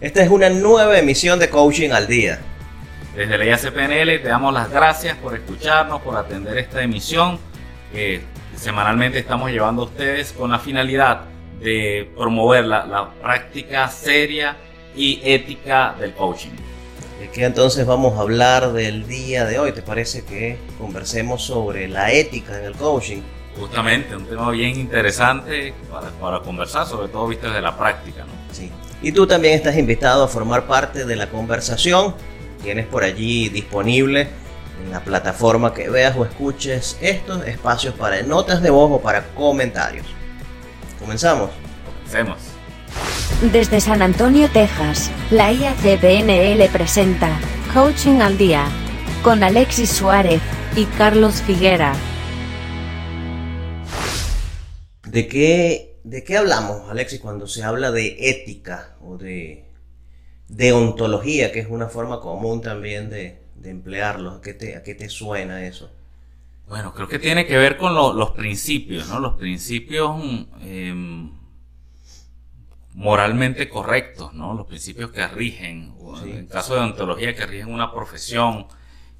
Esta es una nueva emisión de Coaching al Día. Desde la IACPNL te damos las gracias por escucharnos, por atender esta emisión que semanalmente estamos llevando a ustedes con la finalidad de promover la, la práctica seria y ética del coaching. ¿De qué entonces vamos a hablar del día de hoy? ¿Te parece que conversemos sobre la ética en el coaching? Justamente, un tema bien interesante para, para conversar, sobre todo visto desde la práctica. ¿no? Sí. Y tú también estás invitado a formar parte de la conversación. Tienes por allí disponible en la plataforma que veas o escuches estos espacios para notas de voz o para comentarios. Comenzamos. Comencemos. Desde San Antonio, Texas, la IACPNL presenta Coaching al Día con Alexis Suárez y Carlos Figuera. ¿De qué, ¿De qué hablamos, Alexis, cuando se habla de ética o de deontología, que es una forma común también de, de emplearlo? ¿A qué, te, ¿A qué te suena eso? Bueno, creo que tiene que ver con lo- los principios, ¿no? Los principios eh, moralmente correctos, ¿no? Los principios que rigen, Sí. en el caso de ontología, que rigen una profesión,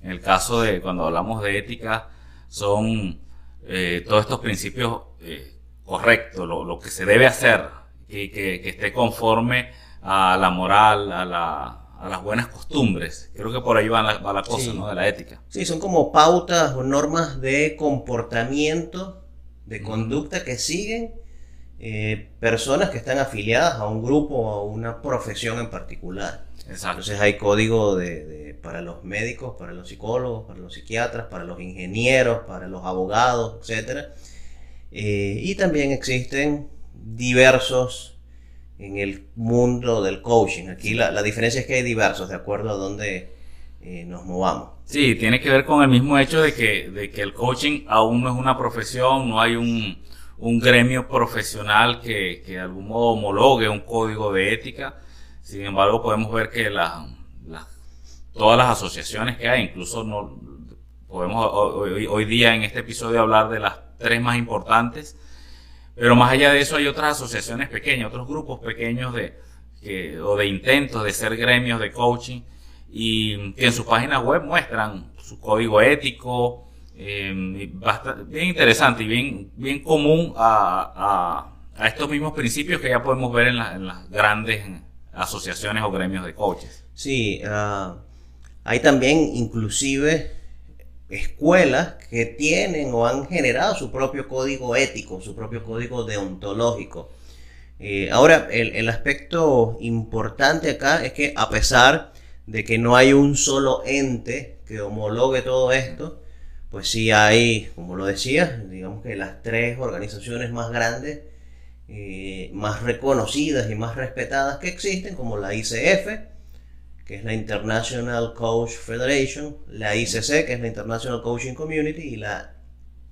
en el caso de cuando hablamos de ética, son eh, todos estos principios eh, correctos, lo, lo que se debe hacer, y que, que esté conforme a la moral, a, la- a las buenas costumbres. Creo que por ahí va la, va la cosa, Sí. ¿no? De la ética. Sí, son como pautas o normas de comportamiento, de conducta que siguen eh, personas que están afiliadas a un grupo o a una profesión en particular. Exacto. Entonces hay código de, de- para los médicos, para los psicólogos, para los psiquiatras, para los ingenieros, para los abogados, etc. y también existen diversos en el mundo del coaching. Aquí la, la diferencia es que hay diversos de acuerdo a dónde eh, nos movamos. Sí, tiene que ver con el mismo hecho de que, de que el coaching aún no es una profesión, no hay un, un gremio profesional que, que de algún modo homologue un código de ética. Sin embargo, podemos ver que la- la- todas las asociaciones que hay, incluso no, podemos hoy- hoy día en este episodio hablar de las tres más importantes, pero más allá de eso hay otras asociaciones pequeñas, otros grupos pequeños de, o de intentos de ser gremios de coaching y que en sus páginas web muestran su código ético, basta- bien interesante y bien, bien común a, a- estos mismos principios que ya podemos ver en, la- en las grandes asociaciones o gremios de coaches. Sí, ah, hay también inclusive escuelas que tienen o han generado su propio código ético, su propio código deontológico. Eh, ahora, el, el aspecto importante acá es que a pesar de que no hay un solo ente que homologue todo esto, pues sí hay, como lo decía, digamos que las tres organizaciones más grandes, eh, más reconocidas y más respetadas que existen, como la ICF, que es la International Coach Federation, la ICC, que es la International Coaching Community, y la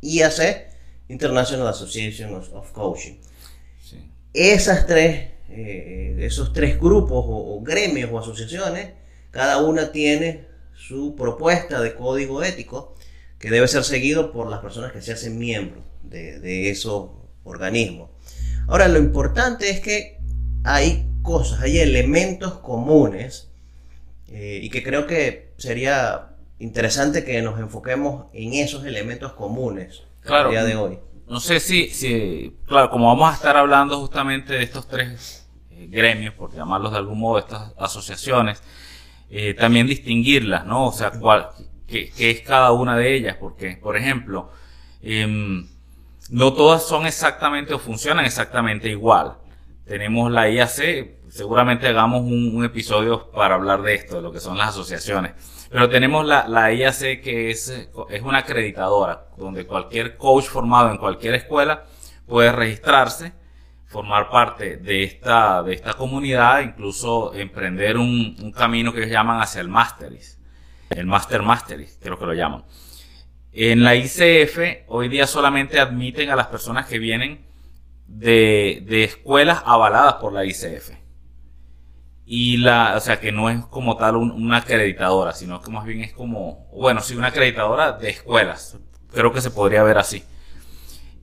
IAC, International Association of, of Coaching. Sí. Esas tres, eh, esos tres grupos o, o gremios o asociaciones, cada una tiene su propuesta de código ético que debe ser seguido por las personas que se hacen miembros de, de esos organismos. Ahora, lo importante es que hay cosas, hay elementos comunes eh, y que creo que sería interesante que nos enfoquemos en esos elementos comunes Claro. el día de hoy. No sé si, si, claro, como vamos a estar hablando justamente de estos tres eh, gremios, por llamarlos de algún modo, estas asociaciones, eh, también distinguirlas, ¿no? O sea, cuál, qué, qué es cada una de ellas, porque, por ejemplo, em, no todas son exactamente o funcionan exactamente igual. Tenemos la IAC, seguramente hagamos un, episodio para hablar de esto, de lo que son las asociaciones. Pero tenemos la, la IAC que es, es una acreditadora, donde cualquier coach formado en cualquier escuela puede registrarse, formar parte de esta, de esta comunidad, incluso emprender un, un camino que ellos llaman hacia el Masteris. El Master Masteris, creo que lo llaman. En la ICF hoy día solamente admiten a las personas que vienen de, de escuelas avaladas por la ICF. Y la, o sea, que no es como tal un- una acreditadora, sino que más bien es como, bueno, sí, una acreditadora de escuelas. Creo que se podría ver así.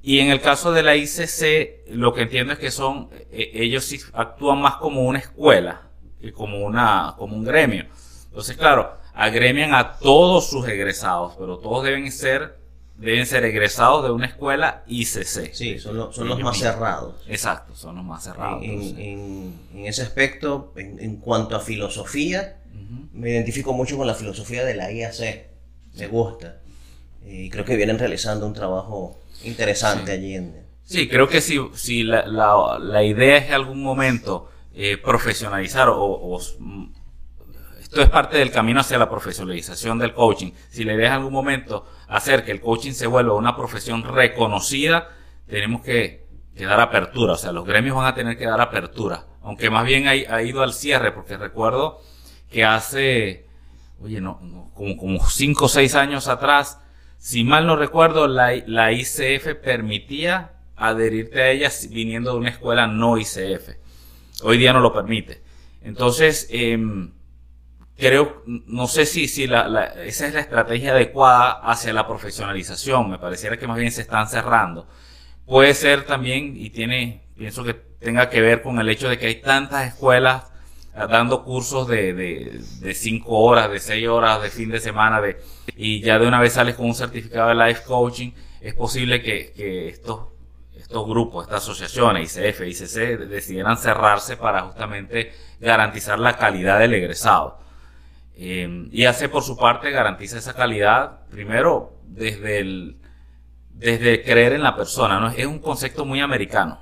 Y en el caso de la ICC, lo que entiendo es que son, eh, ellos sí actúan más como una escuela, que como, una, como un gremio. Entonces, claro, agremian a todos sus egresados, pero todos deben ser deben ser egresados de una escuela ICC. Sí, son, los, son los más cerrados. Exacto, son los más cerrados. En, ese aspecto, en, cuanto a filosofía, me identifico mucho con la filosofía de la IAC. Me gusta. Y creo que vienen realizando un trabajo interesante allí en... Sí, creo que si, si la, la, idea es en algún momento eh, profesionalizar o, esto es parte del camino hacia la profesionalización del coaching. Si es en algún momento hacer que el coaching se vuelva una profesión reconocida, tenemos que, dar apertura. O sea, los gremios van a tener que dar apertura. Aunque más bien ha, ido al cierre, porque recuerdo que hace, oye, no, como, como cinco o seis años atrás, si mal no recuerdo, la, la ICF permitía adherirte a ella viniendo de una escuela no ICF. Hoy día no lo permite. Entonces, eh, creo, no sé si, si la, esa es la estrategia adecuada hacia la profesionalización. Me pareciera que más bien se están cerrando. Puede ser también, y tiene, pienso que tenga que ver con el hecho de que hay tantas escuelas ah, dando cursos de, de, de cinco horas, de seis horas, de fin de semana, de, y ya de una vez sales con un certificado de life coaching, es posible que, que estos, estos grupos, estas asociaciones, ICF, ICC, decidieran cerrarse para justamente garantizar la calidad del egresado. Eh, y hace por su parte garantiza esa calidad, primero desde el, desde creer en la persona, ¿no? Es un concepto muy americano.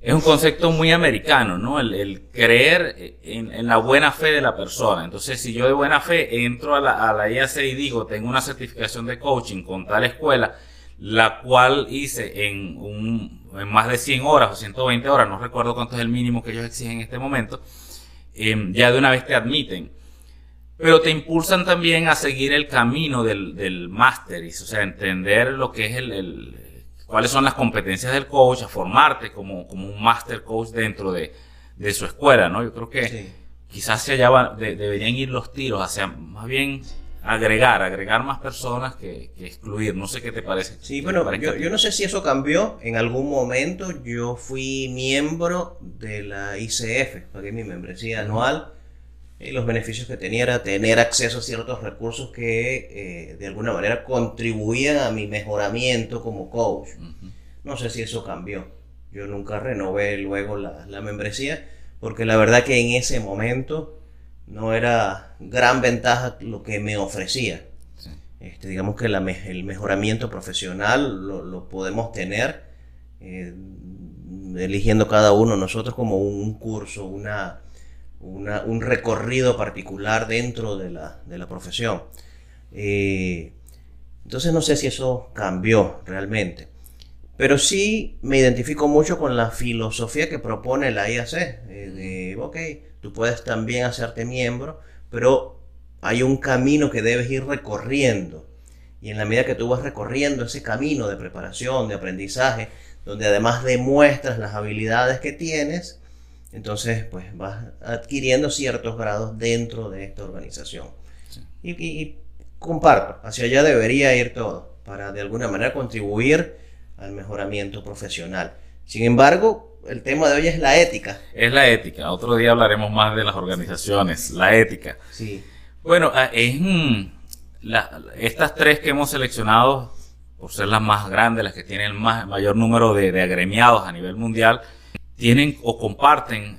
Es un concepto muy americano, ¿no? El, creer en, la buena fe de la persona. Entonces, si yo de buena fe entro a la, a la IAC y digo, tengo una certificación de coaching con tal escuela, la cual hice en, un, en más de 100 horas o 120 horas, no recuerdo cuánto es el mínimo que ellos exigen en este momento, eh, ya de una vez te admiten pero te impulsan también a seguir el camino del, del máster, o sea, entender lo que es el, el, cuáles son las competencias del coach, a formarte como, como un master coach dentro de, de su escuela, ¿no? Yo creo que quizás se allá deberían ir los tiros hacia más bien agregar, agregar más personas que, que, excluir. No sé qué te parece. Sí, bueno, yo, yo, no sé si eso cambió. En algún momento yo fui miembro de la ICF, pagué mi membresía anual y los beneficios que tenía era tener acceso a ciertos recursos que eh, de alguna manera contribuían a mi mejoramiento como coach. No sé si eso cambió. Yo nunca renové luego la, la, membresía porque la verdad que en ese momento no era gran ventaja lo que me ofrecía. Este, digamos que la, el mejoramiento profesional lo, lo podemos tener eh, eligiendo cada uno nosotros como un curso, una un recorrido particular dentro de la, de la profesión. Eh, entonces no sé si eso cambió realmente. Pero sí me identifico mucho con la filosofía que propone la IAC. Eh, de, ok, tú puedes también hacerte miembro, pero hay un camino que debes ir recorriendo. Y en la medida que tú vas recorriendo ese camino de preparación, de aprendizaje, donde además demuestras las habilidades que tienes, entonces, pues vas adquiriendo ciertos grados dentro de esta organización. Y, comparto, hacia allá debería ir todo, para de alguna manera contribuir al mejoramiento profesional. Sin embargo, el tema de hoy es la ética. Es la ética. Otro día hablaremos más de las organizaciones, la ética. Sí. Bueno, ah, es, estas tres que hemos seleccionado, por ser las más grandes, las que tienen el mayor número de, de agremiados a nivel mundial, tienen o comparten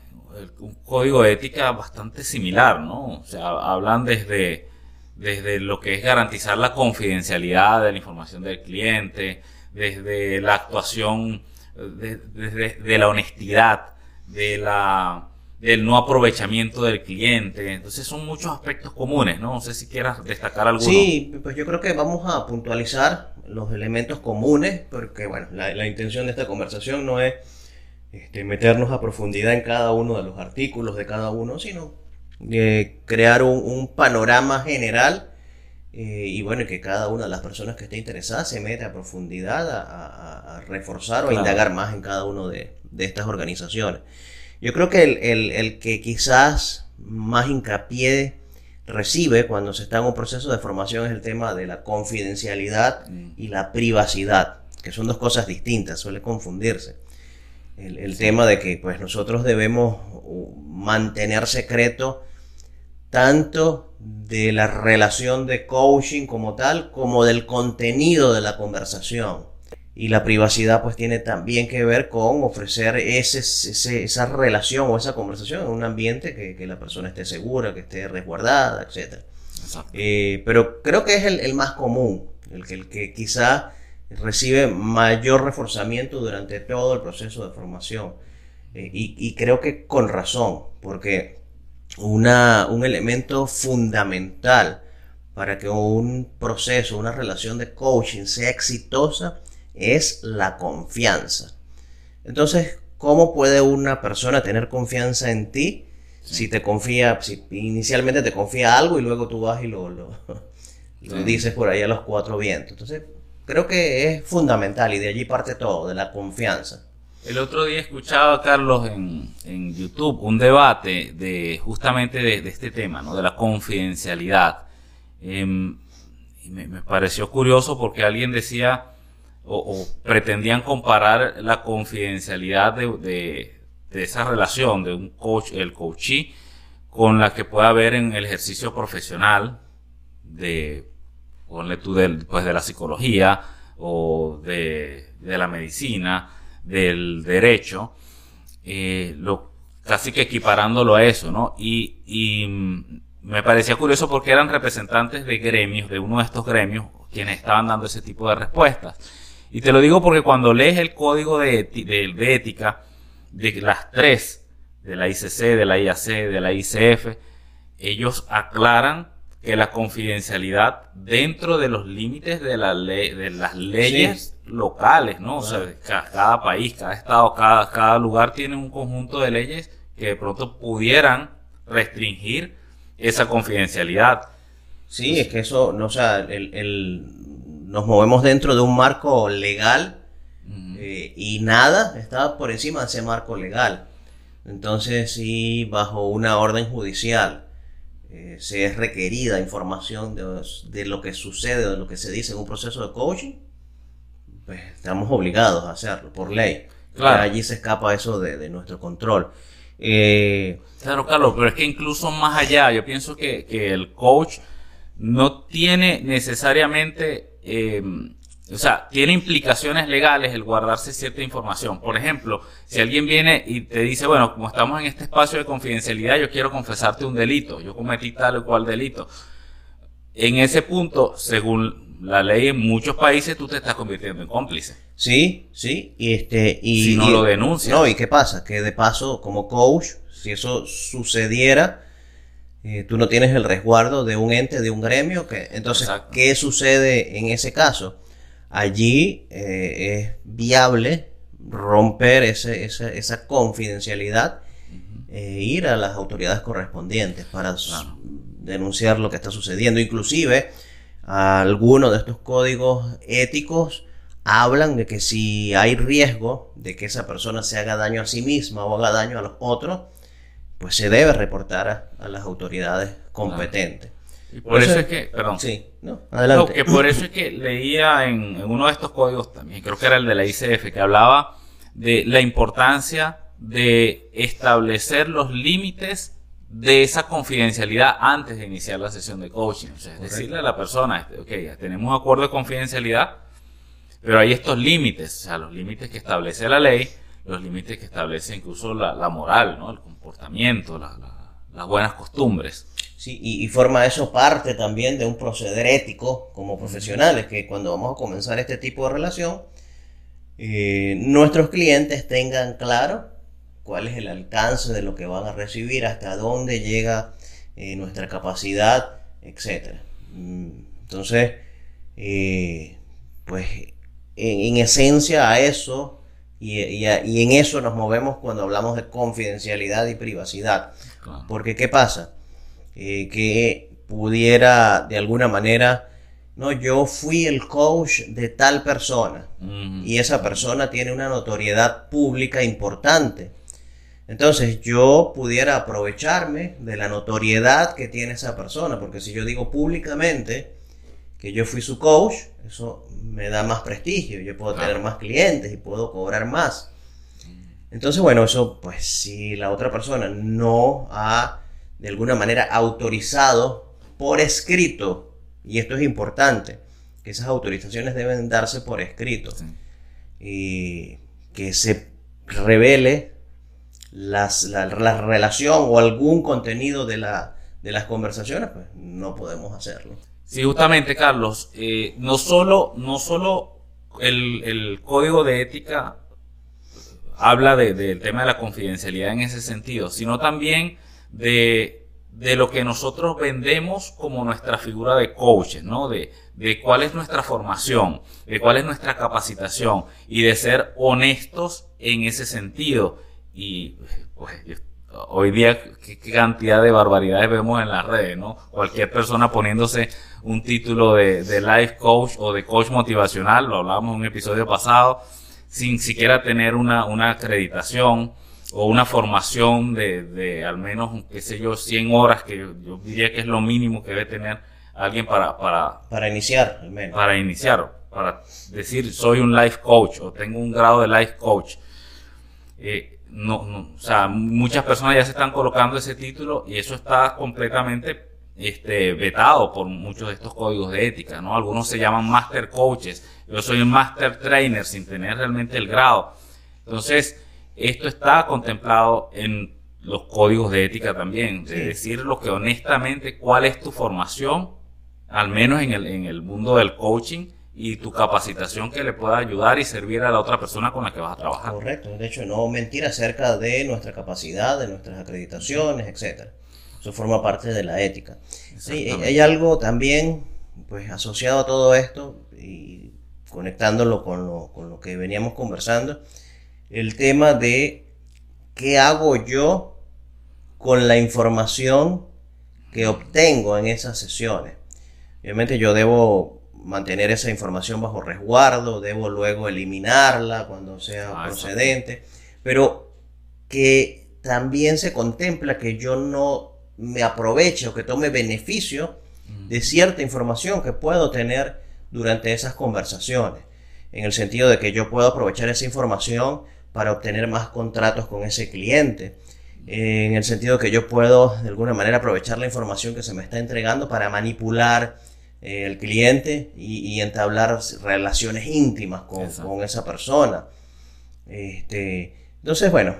un código de ética bastante similar, ¿no? O sea, hablan desde, desde lo que es garantizar la confidencialidad de la información del cliente, desde la actuación, desde de, la honestidad, de la, del no aprovechamiento del cliente. Entonces son muchos aspectos comunes, ¿no? No sé si quieras destacar alguno. Sí, pues yo creo que vamos a puntualizar los elementos comunes, porque bueno, la intención de esta conversación no es este, meternos a profundidad en cada uno de los artículos de cada uno, sino eh, crear un, panorama general eh, y bueno, que cada una de las personas que esté interesada se meta a profundidad a, reforzar o a indagar más en cada una de, estas organizaciones. Yo creo que el, que quizás más hincapié recibe cuando se está en un proceso de formación es el tema de la confidencialidad mm. y la privacidad, que son dos cosas distintas, suele confundirse. El, el tema de que pues nosotros debemos mantener secreto tanto de la relación de coaching como tal, como del contenido de la conversación. Y la privacidad pues tiene también que ver con ofrecer ese, esa relación o esa conversación en un ambiente que, que la persona esté segura, que esté resguardada, etc. Eh, pero creo que es el, el, más común, el que, el que quizá recibe mayor reforzamiento durante todo el proceso de formación. Eh, y, y, creo que con razón, porque una, un elemento fundamental para que un proceso, una relación de coaching sea exitosa es la confianza. Entonces, ¿cómo puede una persona tener confianza en ti si te confía, si inicialmente te confía algo y luego tú vas y lo, lo, lo dices por ahí a los cuatro vientos? Entonces, creo que es fundamental y de allí parte todo, de la confianza. El otro día escuchaba, Carlos, en, en YouTube un debate de justamente de, de, este tema, ¿no? de la confidencialidad. Eh, y me, me, pareció curioso porque alguien decía o, o pretendían comparar la confidencialidad de, de, de, esa relación de un coach, el coachee, con la que puede haber en el ejercicio profesional de, ponle tú, pues de la psicología o de, de la medicina del derecho, eh, lo, casi que equiparándolo a eso, ¿no? Y, y me parecía curioso porque eran representantes de gremios, de uno de estos gremios, quienes estaban dando ese tipo de respuestas. Y te lo digo porque cuando lees el código de, de, de ética de las tres, de la ICC, de la IAC, de la ICF, ellos aclaran que la confidencialidad dentro de los límites de, la ley, de las leyes sí. locales, ¿no? O sea, cada, cada, país, cada estado, cada, cada lugar tiene un conjunto de leyes que de pronto pudieran restringir esa confidencialidad. Sí, es que eso, no, o sea, el, el, nos movemos dentro de un marco legal uh -huh. eh, y nada está por encima de ese marco legal. Entonces, sí, bajo una orden judicial eh, se es requerida información de, de, lo que sucede, de lo que se dice en un proceso de coaching, pues estamos obligados a hacerlo por ley. Claro. Allí se escapa eso de, de nuestro control. Eh, claro, Carlos, pero es que incluso más allá, yo pienso que, que el coach no tiene necesariamente, eh, o sea, tiene implicaciones legales el guardarse cierta información. Por ejemplo, si alguien viene y te dice, bueno, como estamos en este espacio de confidencialidad, yo quiero confesarte un delito, yo cometí tal o cual delito. En ese punto, según la ley en muchos países, tú te estás convirtiendo en cómplice. Sí, sí, y este, y. Si no y, lo denuncias. No, y qué pasa? Que de paso, como coach, si eso sucediera, eh, tú no tienes el resguardo de un ente, de un gremio, que, entonces, Exacto. ¿qué sucede en ese caso? Allí eh, es viable romper ese, esa confidencialidad e ir a las autoridades correspondientes para claro. denunciar lo que está sucediendo. Inclusive, algunos de estos códigos éticos hablan de que si hay riesgo de que esa persona se haga daño a sí misma o haga daño a los otros, pues se debe reportar a, a las autoridades competentes. Y por, por eso, eso, es que, perdón. Sí, no, adelante. No, que por eso es que leía en, en, uno de estos códigos también, creo que era el de la ICF, que hablaba de la importancia de establecer los límites de esa confidencialidad antes de iniciar la sesión de coaching. O sea, es decirle a la persona, ok, ya tenemos un acuerdo de confidencialidad, pero hay estos límites, o sea, los límites que establece la ley, los límites que establece incluso la, la moral, ¿no? el comportamiento, la, la, las buenas costumbres. Sí, y, y, forma eso parte también de un proceder ético como profesionales, que cuando vamos a comenzar este tipo de relación, eh, nuestros clientes tengan claro cuál es el alcance de lo que van a recibir, hasta dónde llega eh, nuestra capacidad, etc. Mm, entonces, eh, pues en, en, esencia a eso, y, y, a, y, en eso nos movemos cuando hablamos de confidencialidad y privacidad. Claro. Porque, ¿qué pasa? Eh, que pudiera de alguna manera, no, yo fui el coach de tal persona uh -huh. y esa persona tiene una notoriedad pública importante. Entonces yo pudiera aprovecharme de la notoriedad que tiene esa persona, porque si yo digo públicamente que yo fui su coach, eso me da más prestigio, yo puedo claro. tener más clientes y puedo cobrar más. Entonces, bueno, eso, pues si la otra persona no ha de alguna manera autorizado por escrito, y esto es importante, que esas autorizaciones deben darse por escrito, y que se revele las, la, relación o algún contenido de, la, de las conversaciones, pues no podemos hacerlo. Sí, justamente, Carlos, eh, no solo, no solo el, el código de ética habla del tema de la confidencialidad en ese sentido, sino también de, de, lo que nosotros vendemos como nuestra figura de coaches, ¿no? De, de cuál es nuestra formación, de cuál es nuestra capacitación y de ser honestos en ese sentido. Y pues, hoy día qué, cantidad de barbaridades vemos en las redes, ¿no? Cualquier persona poniéndose un título de, de life coach o de coach motivacional, lo hablábamos en un episodio pasado, sin siquiera tener una, una acreditación o una formación de, de, al menos, qué sé yo, 100 horas, que yo, diría que es lo mínimo que debe tener alguien para... Para, para iniciar, al menos. Para iniciar, para decir, soy un life coach o tengo un grado de life coach. Eh, no, no, o sea, muchas personas ya se están colocando ese título y eso está completamente este, vetado por muchos de estos códigos de ética, ¿no? Algunos se llaman master coaches, yo soy un master trainer sin tener realmente el grado. Entonces, esto está contemplado en los códigos de ética también, de decir lo que honestamente, cuál es tu formación, al menos en el, en el mundo del coaching, y tu capacitación que le pueda ayudar y servir a la otra persona con la que vas a trabajar. Correcto, de hecho, no mentir acerca de nuestra capacidad, de nuestras acreditaciones, etcétera. Eso forma parte de la ética. Sí, hay algo también pues asociado a todo esto y conectándolo con lo, con lo que veníamos conversando, el tema de qué hago yo con la información que obtengo en esas sesiones. Obviamente yo debo mantener esa información bajo resguardo, debo luego eliminarla cuando sea ah, procedente, pero que también se contempla que yo no me aproveche o que tome beneficio de cierta información que puedo tener durante esas conversaciones, en el sentido de que yo puedo aprovechar esa información para obtener más contratos con ese cliente, en el sentido que yo puedo de alguna manera aprovechar la información que se me está entregando para manipular eh, el cliente y, entablar relaciones íntimas con, con esa persona. Este, entonces, bueno,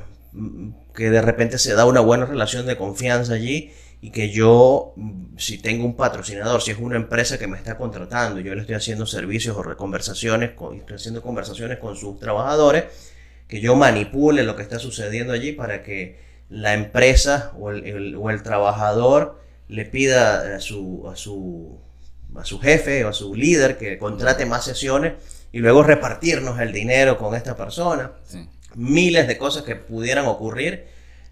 que de repente se da una buena relación de confianza allí y que yo, si tengo un patrocinador, si es una empresa que me está contratando, yo le estoy haciendo servicios o conversaciones, con, estoy haciendo conversaciones con sus trabajadores, que yo manipule lo que está sucediendo allí para que la empresa o el, o el trabajador le pida a su, a, su, a su jefe o a su líder que contrate más sesiones y luego repartirnos el dinero con esta persona. Sí miles de cosas que pudieran ocurrir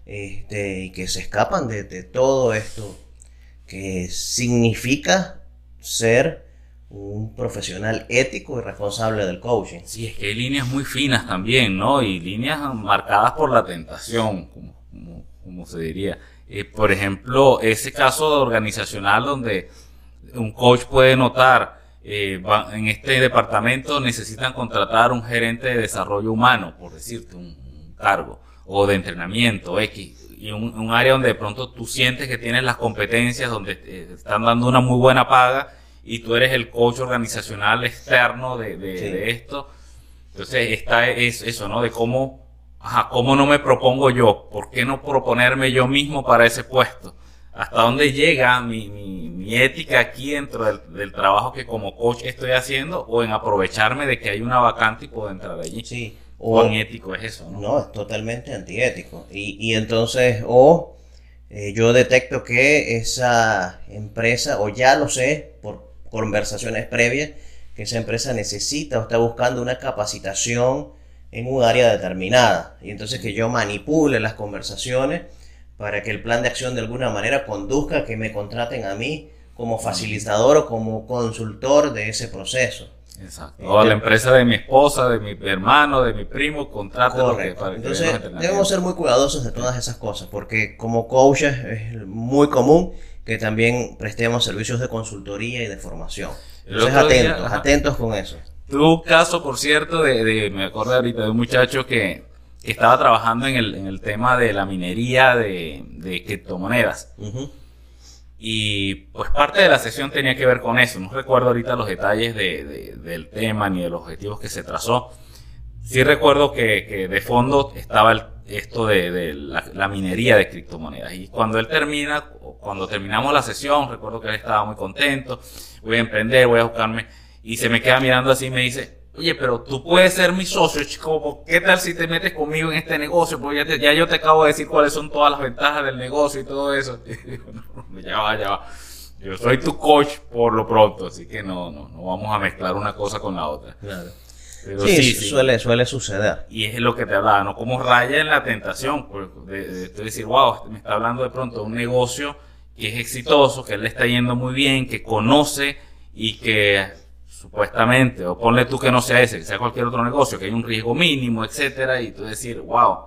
este, y que se escapan de, todo esto que significa ser un profesional ético y responsable del coaching. Sí, es que hay líneas muy finas también, ¿no? Y líneas marcadas por la tentación, como, como, se diría. Eh, por ejemplo, ese caso organizacional donde un coach puede notar eh, en este departamento necesitan contratar un gerente de desarrollo humano, por decirte, un, cargo, o de entrenamiento X, y un, área donde de pronto tú sientes que tienes las competencias, donde te están dando una muy buena paga, y tú eres el coach organizacional externo de, esto. Entonces está es eso, ¿no? De cómo, ajá, cómo no me propongo yo, por qué no proponerme yo mismo para ese puesto hasta dónde llega mi, mi, ética aquí dentro del, trabajo que como coach estoy haciendo o en aprovecharme de que hay una vacante y puedo entrar allí. Sí. O ético es eso, ¿no? No, es totalmente antiético. Y, y entonces, o eh, yo detecto que esa empresa, o ya lo sé por conversaciones previas, que esa empresa necesita o está buscando una capacitación en un área determinada. Y entonces que yo manipule las conversaciones para que el plan de acción de alguna manera conduzca a que me contraten a mí como facilitador o como consultor de ese proceso. Exacto. O a la empresa de mi esposa, de mi hermano, de mi primo, contraten para Entonces, debemos ser muy cuidadosos de todas esas cosas, porque como coaches es muy común que también prestemos servicios de consultoría y de formación. Entonces, atentos, atentos con eso. Tuve un caso, por cierto, de, de me acuerdo ahorita de un muchacho que que estaba trabajando en el, en el tema de la minería de, de criptomonedas. Y pues parte de la sesión tenía que ver con eso. No recuerdo ahorita los detalles de, de- del tema ni de los objetivos que se trazó. Sí recuerdo que, que de fondo estaba el- esto de, de la, minería de criptomonedas. Y cuando él termina, cuando terminamos la sesión, recuerdo que él estaba muy contento. Voy a emprender, voy a buscarme. Y se me queda mirando así y me dice, oye, pero tú puedes ser mi socio, chico. ¿Qué tal si te metes conmigo en este negocio? Porque ya, te- ya yo te acabo de decir cuáles son todas las ventajas del negocio y todo eso. Ya va, ya va. Yo soy tu coach por lo pronto, así que no, no, no vamos a mezclar una cosa con la otra. Claro. Pero Sí, sí, sí. Suele, suele suceder. Y es lo que te hablaba, ¿no? Como raya en la tentación, pues, de, de- de decir, wow, me está hablando de pronto de un negocio que es exitoso, que le está yendo muy bien, que conoce y que supuestamente, o ponle tú que no sea ese, que sea cualquier otro negocio, que hay un riesgo mínimo, etcétera, y tú decir, wow,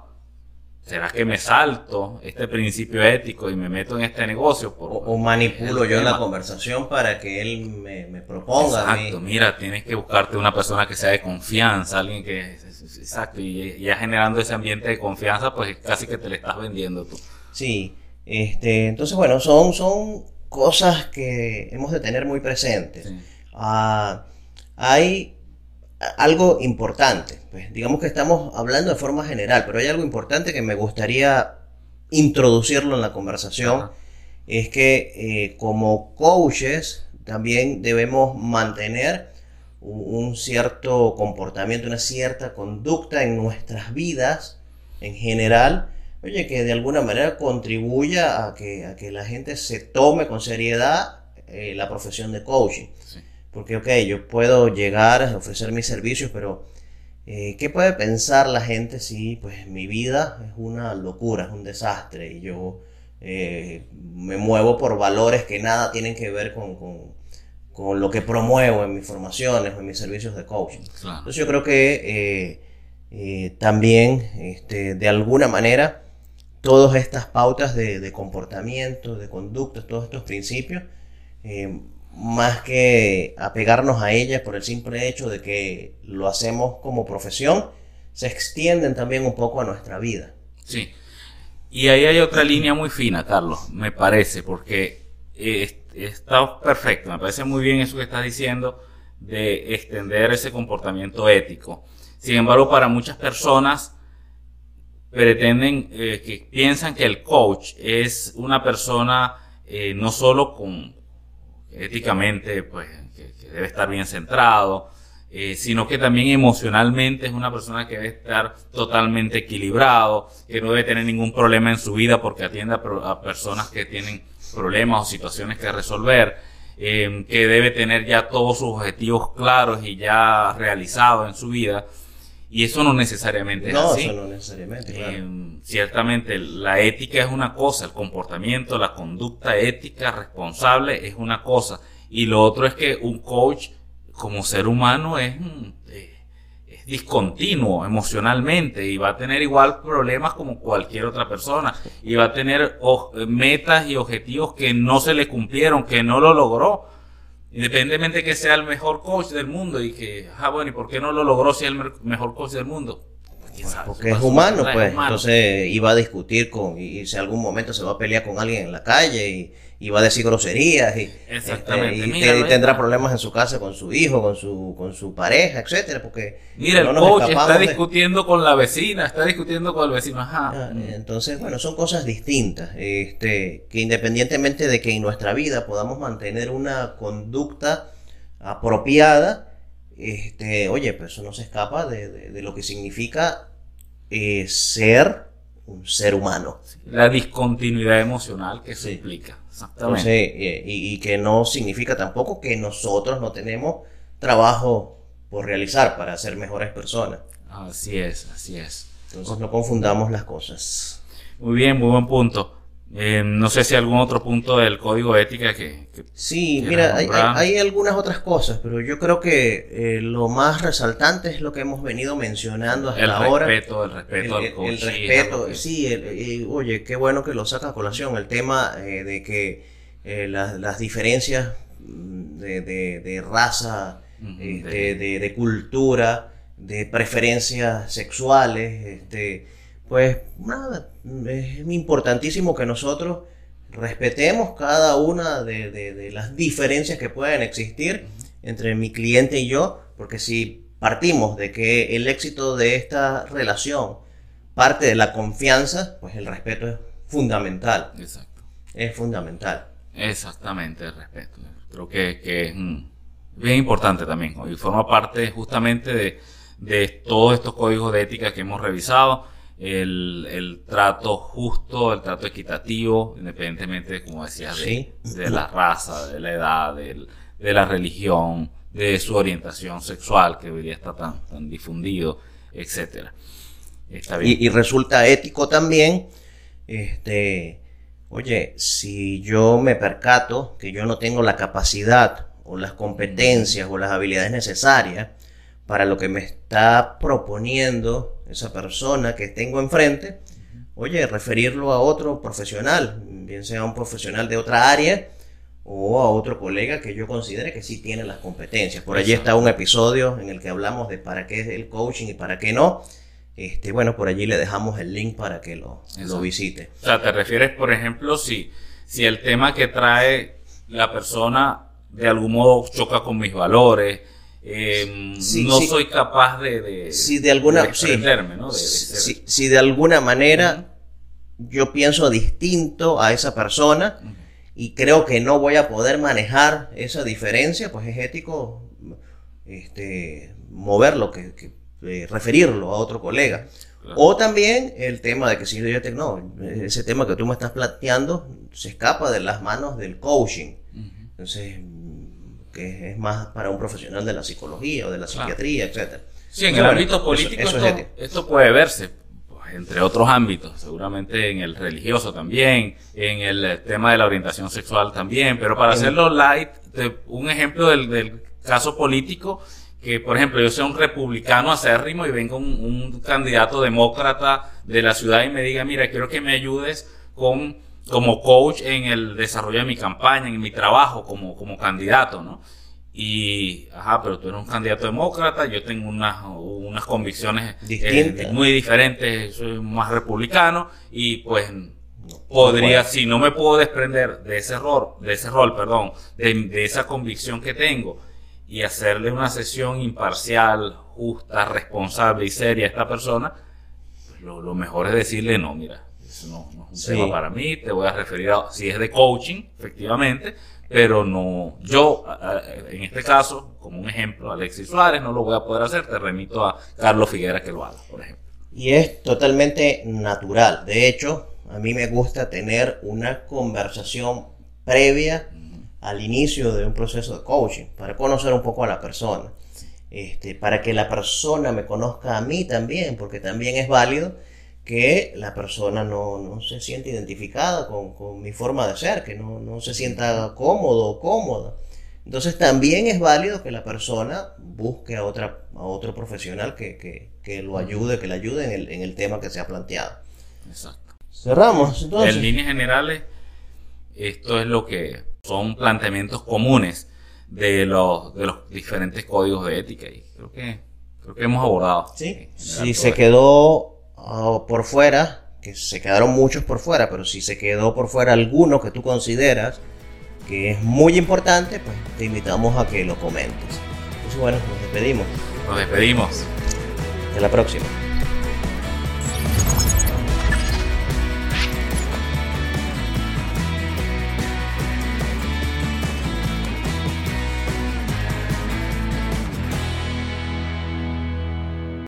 ¿será que me salto este principio ético y me meto en este negocio? Por, O, o manipulo yo la tema? conversación para que él me, me proponga a mí. Exacto, mira, tienes que buscarte una persona que sea de confianza, alguien que... Exacto, y ya generando ese ambiente de confianza, pues casi que te le estás vendiendo tú. Sí, este, entonces bueno, son, son cosas que hemos de tener muy presentes. Sí. Ah, hay algo importante, pues digamos que estamos hablando de forma general, pero hay algo importante que me gustaría introducirlo en la conversación, Ajá. es que eh, como coaches también debemos mantener un, un cierto comportamiento, una cierta conducta en nuestras vidas en general, oye, que de alguna manera contribuya a que, a que la gente se tome con seriedad eh, la profesión de coaching. Sí. Porque, ok, yo puedo llegar a ofrecer mis servicios, pero eh, ¿qué puede pensar la gente si pues mi vida es una locura, es un desastre y yo eh, me muevo por valores que nada tienen que ver con, con- con lo que promuevo en mis formaciones o en mis servicios de coaching? Claro. Entonces yo creo que eh, también, este, de alguna manera, todas estas pautas de, de comportamiento, de conducta, todos estos principios, eh, más que apegarnos a ellas por el simple hecho de que lo hacemos como profesión, se extienden también un poco a nuestra vida. Sí. Y ahí hay otra línea muy fina, Carlos, me parece, porque eh, está perfecto, me parece muy bien eso que estás diciendo de extender ese comportamiento ético. Sin embargo, para muchas personas pretenden, eh, que piensan que el coach es una persona eh, no solo con éticamente, pues, que, debe estar bien centrado, eh, sino que también emocionalmente es una persona que debe estar totalmente equilibrado, que no debe tener ningún problema en su vida porque atiende a personas que tienen problemas o situaciones que resolver, eh, que debe tener ya todos sus objetivos claros y ya realizados en su vida. Y eso no necesariamente es No, así. eso no necesariamente, claro. Eh, ciertamente la ética es una cosa, el comportamiento, la conducta ética responsable es una cosa. Y lo otro es que un coach como ser humano es, eh, es discontinuo emocionalmente y va a tener igual problemas como cualquier otra persona. Y va a tener metas y objetivos que no se le cumplieron, que no lo logró. Independientemente que sea el mejor coach del mundo y que, ah, bueno, ¿y por qué no lo logró si es el mejor coach del mundo? Quién sabe, Porque es humano, pues. humano. Entonces iba a discutir con, y, si algún momento se va a pelear con alguien en la calle y, y va a decir groserías y, Exactamente, y míralo te- ahí tendrá problemas en su casa con su hijo, con su, con su pareja, etcétera, porque Mira, no el nos coach está de- discutiendo con la vecina, está discutiendo con el vecino. Ajá. Ah, Mm. Entonces, bueno, son cosas distintas, este, que independientemente de que en nuestra vida podamos mantener una conducta apropiada, este, oye, pues eso no se escapa de, de- de lo que significa eh, ser un ser humano. La discontinuidad emocional que eso Sí. implica. Entonces, Exactamente. eh, y, y que no significa tampoco que nosotros no tenemos trabajo por realizar para ser mejores personas. Así es, así es. Entonces no confundamos las cosas. Muy bien, muy buen punto. Eh, no sé si algún otro punto del código de ética que... que- Sí, ¿Quieres mira, hay, algunas otras cosas, pero yo creo que eh, lo más resaltante es lo que hemos venido mencionando hasta el ahora. respeto, el El, respeto al el- coach. el sí, respeto, sí, el- oye, qué bueno que lo saca a colación, el tema eh, de que eh, las- las diferencias mm, de, de- de raza, este, de- de, de cultura, de preferencias sexuales, este, pues nada, es importantísimo que nosotros respetemos cada una de, las diferencias que pueden existir entre mi cliente y yo, porque si partimos de que el éxito de esta relación parte de la confianza, pues el respeto es fundamental. Exacto. Es fundamental. Exactamente, el respeto. Creo que, que es bien importante también y forma parte justamente de, de todos estos códigos de ética que hemos revisado el, el, trato justo, el trato equitativo, independientemente, como decías, de, de la raza, de la edad, de, de, la religión, de su orientación sexual, que debería estar tan, tan difundido, etcétera. Y, y, resulta ético también, este, oye, si yo me percato que yo no tengo la capacidad o las competencias o las habilidades necesarias para lo que me está proponiendo esa persona que tengo enfrente, oye, referirlo a otro profesional, bien sea un profesional de otra área o a otro colega que yo considere que sí tiene las competencias. Por allí está un episodio en el que hablamos de para qué es el coaching y para qué no. Este, bueno, por allí le dejamos el link para que lo, lo visite. O sea, te refieres, por ejemplo, si, si el tema que trae la persona de algún modo choca con mis valores, eh, no soy capaz de, de, si de alguna, ¿no? si, de alguna manera yo pienso distinto a esa persona y creo que no voy a poder manejar esa diferencia, pues es ético este, moverlo, que, eh, referirlo a otro colega. O también el tema de que si yo te, no, ese tema que tú me estás planteando se escapa de las manos del coaching. Entonces, que es más para un profesional de la psicología o de la psiquiatría, etc. Sí, en el ámbito político esto, puede verse, pues, entre otros ámbitos, seguramente en el religioso también, en el tema de la orientación sexual también, pero para hacerlo light, un ejemplo del, caso político, que por ejemplo yo sea un republicano acérrimo y venga un, un candidato demócrata de la ciudad y me diga, mira, quiero que me ayudes con como coach en el desarrollo de mi campaña, en mi trabajo como, como candidato, ¿no? Y, ajá, pero tú eres un candidato demócrata, yo tengo unas, unas convicciones eh, muy diferentes, soy más republicano, y pues podría, si no me puedo desprender de ese rol, de ese rol, perdón, de, de esa convicción que tengo, y hacerle una sesión imparcial, justa, responsable y seria a esta persona, pues lo, lo mejor es decirle, no, mira, no, es un tema para mí, te voy a referir a si es de coaching, efectivamente, pero no, yo, en este caso, como un ejemplo, Alexis Suárez, no lo voy a poder hacer, te remito a Carlos Figuera que lo haga, por ejemplo. Y es totalmente natural. De hecho, a mí me gusta tener una conversación previa al inicio de un proceso de coaching, para conocer un poco a la persona. Este, para que la persona me conozca a mí también, porque también es válido que la persona no, se siente identificada con, mi forma de ser, que no, se sienta cómodo o cómoda. Entonces también es válido que la persona busque a, otra, a otro profesional que, lo ayude, que le ayude en el, tema que se ha planteado. Exacto. Cerramos entonces. En líneas generales, esto es lo que son planteamientos comunes de los, de los diferentes códigos de ética y creo que, creo que hemos abordado. Sí, si se quedó Oh, por fuera, que se quedaron muchos por fuera, pero si se quedó por fuera alguno que tú consideras que es muy importante, pues te invitamos a que lo comentes. Entonces, bueno, nos despedimos. Nos despedimos. Hasta la próxima.